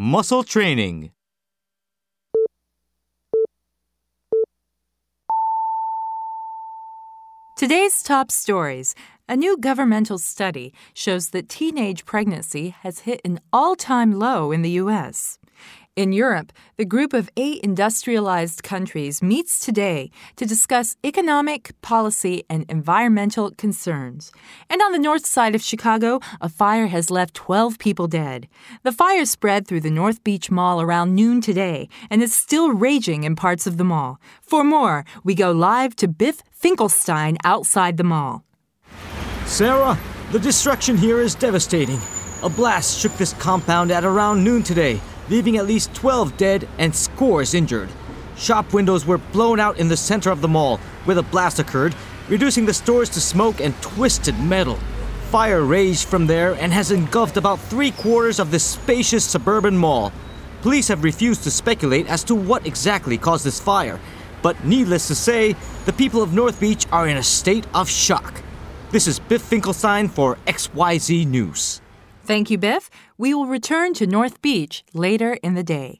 Muscle training. Today's top stories. A new governmental study shows that teenage pregnancy has hit an all time low in the U.S. In Europe, the group of eight industrialized countries meets today to discuss economic, policy, and environmental concerns. And on the north side of Chicago, a fire has left 12 people dead. The fire spread through the North Beach Mall around noon today and is still raging in parts of the mall. For more, we go live to Biff Finkelstein outside the mall. Sarah, the destruction here is devastating. A blast shook this compound at around noon today leaving at least 12 dead and scores injured. Shop windows were blown out in the center of the mall where the blast occurred, reducing the stores to smoke and twisted metal. Fire raged from there and has engulfed about three quarters of this spacious suburban mall. Police have refused to speculate as to what exactly caused this fire, but needless to say, the people of North Beach are in a state of shock. This is Biff Finkelstein for XYZ News. Thank you, Biff. We will return to North Beach later in the day.